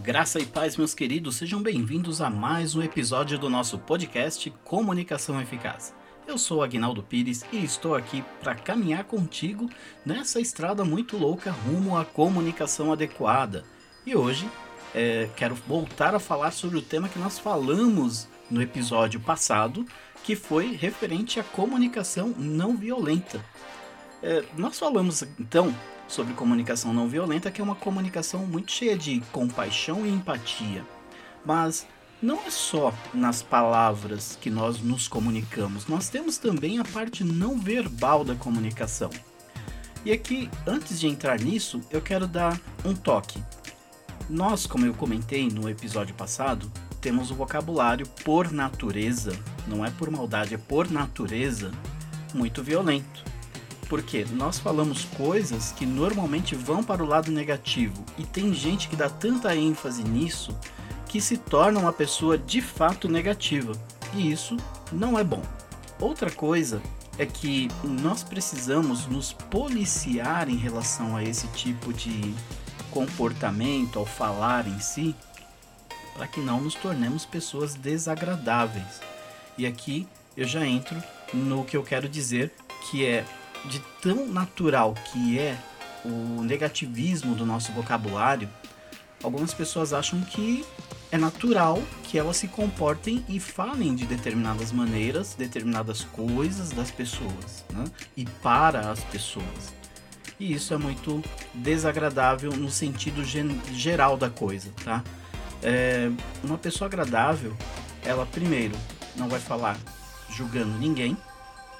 Graça e paz, meus queridos, sejam bem-vindos a mais um episódio do nosso podcast Comunicação Eficaz. Eu sou Agnaldo Pires e estou aqui para caminhar contigo nessa estrada muito louca rumo à comunicação adequada. E hoje é, quero voltar a falar sobre o tema que nós falamos no episódio passado, que foi referente à comunicação não violenta. É, nós falamos então sobre comunicação não violenta, que é uma comunicação muito cheia de compaixão e empatia. Mas não é só nas palavras que nós nos comunicamos, nós temos também a parte não verbal da comunicação. E aqui, antes de entrar nisso, eu quero dar um toque. Nós, como eu comentei no episódio passado, temos o vocabulário por natureza, não é por maldade, é por natureza, muito violento. Porque nós falamos coisas que normalmente vão para o lado negativo e tem gente que dá tanta ênfase nisso que se torna uma pessoa de fato negativa. E isso não é bom. Outra coisa é que nós precisamos nos policiar em relação a esse tipo de comportamento ao falar em si, para que não nos tornemos pessoas desagradáveis. E aqui eu já entro no que eu quero dizer, que é de tão natural que é o negativismo do nosso vocabulário, algumas pessoas acham que é natural que elas se comportem e falem de determinadas maneiras, determinadas coisas das pessoas, né? e para as pessoas. E isso é muito desagradável no sentido geral da coisa, tá? É, uma pessoa agradável, ela primeiro não vai falar julgando ninguém,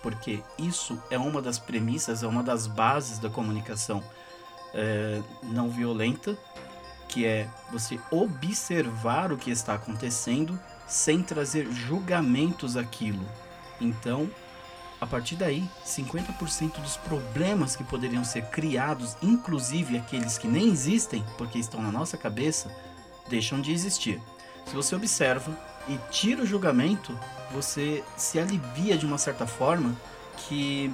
porque isso é uma das premissas, é uma das bases da comunicação é, não violenta, que é você observar o que está acontecendo sem trazer julgamentos àquilo. Então, a partir daí, 50% dos problemas que poderiam ser criados, inclusive aqueles que nem existem, porque estão na nossa cabeça, deixam de existir. Se você observa e tira o julgamento, você se alivia de uma certa forma que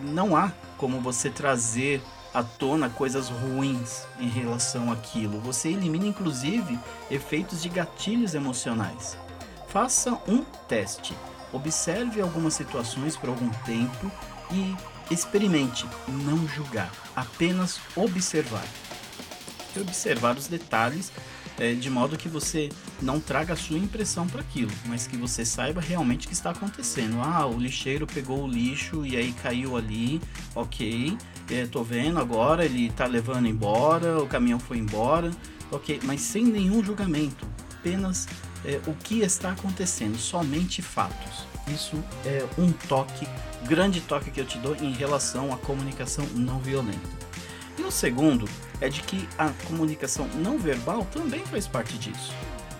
não há como você trazer à tona coisas ruins em relação àquilo. Você elimina inclusive efeitos de gatilhos emocionais. Faça um teste. Observe algumas situações por algum tempo e experimente não julgar, apenas observar. E observar os detalhes é, de modo que você não traga a sua impressão para aquilo, mas que você saiba realmente o que está acontecendo. Ah, o lixeiro pegou o lixo e aí caiu ali, ok, é, tô vendo agora, ele tá levando embora, o caminhão foi embora, ok, mas sem nenhum julgamento, apenas é, o que está acontecendo, somente fatos. Isso é um toque, grande toque que eu te dou em relação à comunicação não violenta. E o segundo é de que a comunicação não verbal também faz parte disso.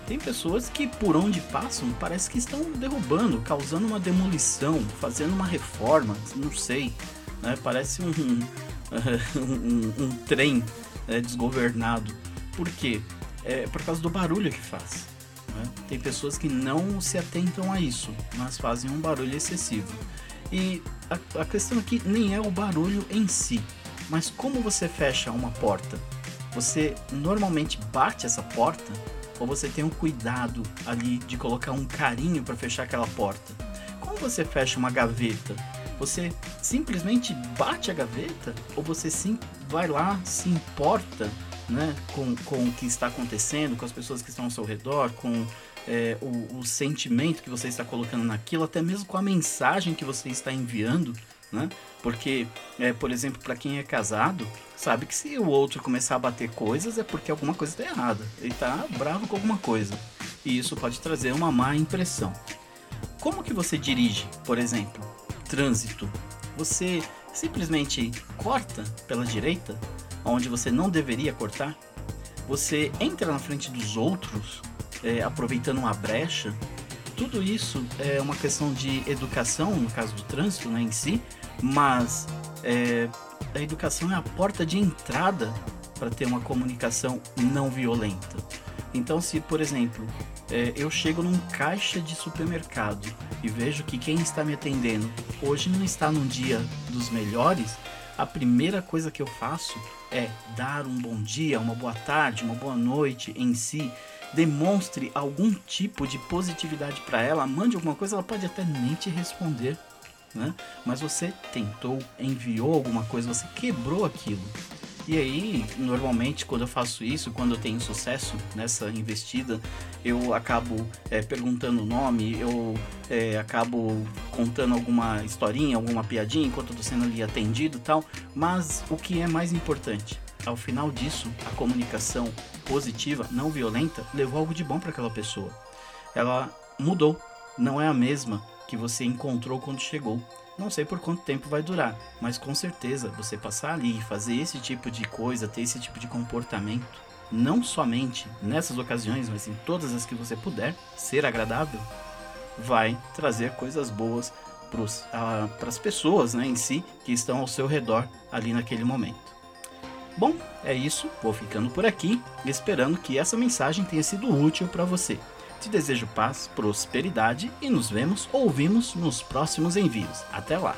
Tem pessoas que por onde passam parece que estão derrubando, causando uma demolição, fazendo uma reforma, não sei, né? parece um, um, um, um trem né, desgovernado. Por quê? É por causa do barulho que faz. Né? Tem pessoas que não se atentam a isso, mas fazem um barulho excessivo. E a, a questão aqui nem é o barulho em si, mas como você fecha uma porta? Você normalmente bate essa porta ou você tem um cuidado ali de colocar um carinho para fechar aquela porta? Como você fecha uma gaveta? Você simplesmente bate a gaveta ou você sim vai lá, se importa né, com, com o que está acontecendo, com as pessoas que estão ao seu redor, com é, o, o sentimento que você está colocando naquilo, até mesmo com a mensagem que você está enviando? Né? Porque, é, por exemplo, para quem é casado, sabe que se o outro começar a bater coisas é porque alguma coisa está errada. Ele está bravo com alguma coisa. E isso pode trazer uma má impressão. Como que você dirige, por exemplo, trânsito? Você simplesmente corta pela direita, onde você não deveria cortar? Você entra na frente dos outros, é, aproveitando uma brecha tudo isso é uma questão de educação, no caso do trânsito né, em si, mas é, a educação é a porta de entrada para ter uma comunicação não violenta. Então, se, por exemplo, é, eu chego num caixa de supermercado e vejo que quem está me atendendo hoje não está num dia dos melhores, a primeira coisa que eu faço é dar um bom dia, uma boa tarde, uma boa noite em si. Demonstre algum tipo de positividade para ela, mande alguma coisa, ela pode até nem te responder, né? Mas você tentou, enviou alguma coisa, você quebrou aquilo. E aí, normalmente, quando eu faço isso, quando eu tenho sucesso nessa investida, eu acabo é, perguntando o nome, eu é, acabo contando alguma historinha, alguma piadinha enquanto eu tô sendo ali atendido e tal. Mas o que é mais importante, ao final disso, a comunicação positiva, não violenta, levou algo de bom para aquela pessoa. Ela mudou, não é a mesma que você encontrou quando chegou. Não sei por quanto tempo vai durar, mas com certeza você passar ali e fazer esse tipo de coisa, ter esse tipo de comportamento, não somente nessas ocasiões, mas em todas as que você puder, ser agradável, vai trazer coisas boas para as pessoas né, em si que estão ao seu redor ali naquele momento. Bom, é isso, vou ficando por aqui, esperando que essa mensagem tenha sido útil para você. Te desejo paz, prosperidade e nos vemos, ouvimos nos próximos envios. Até lá!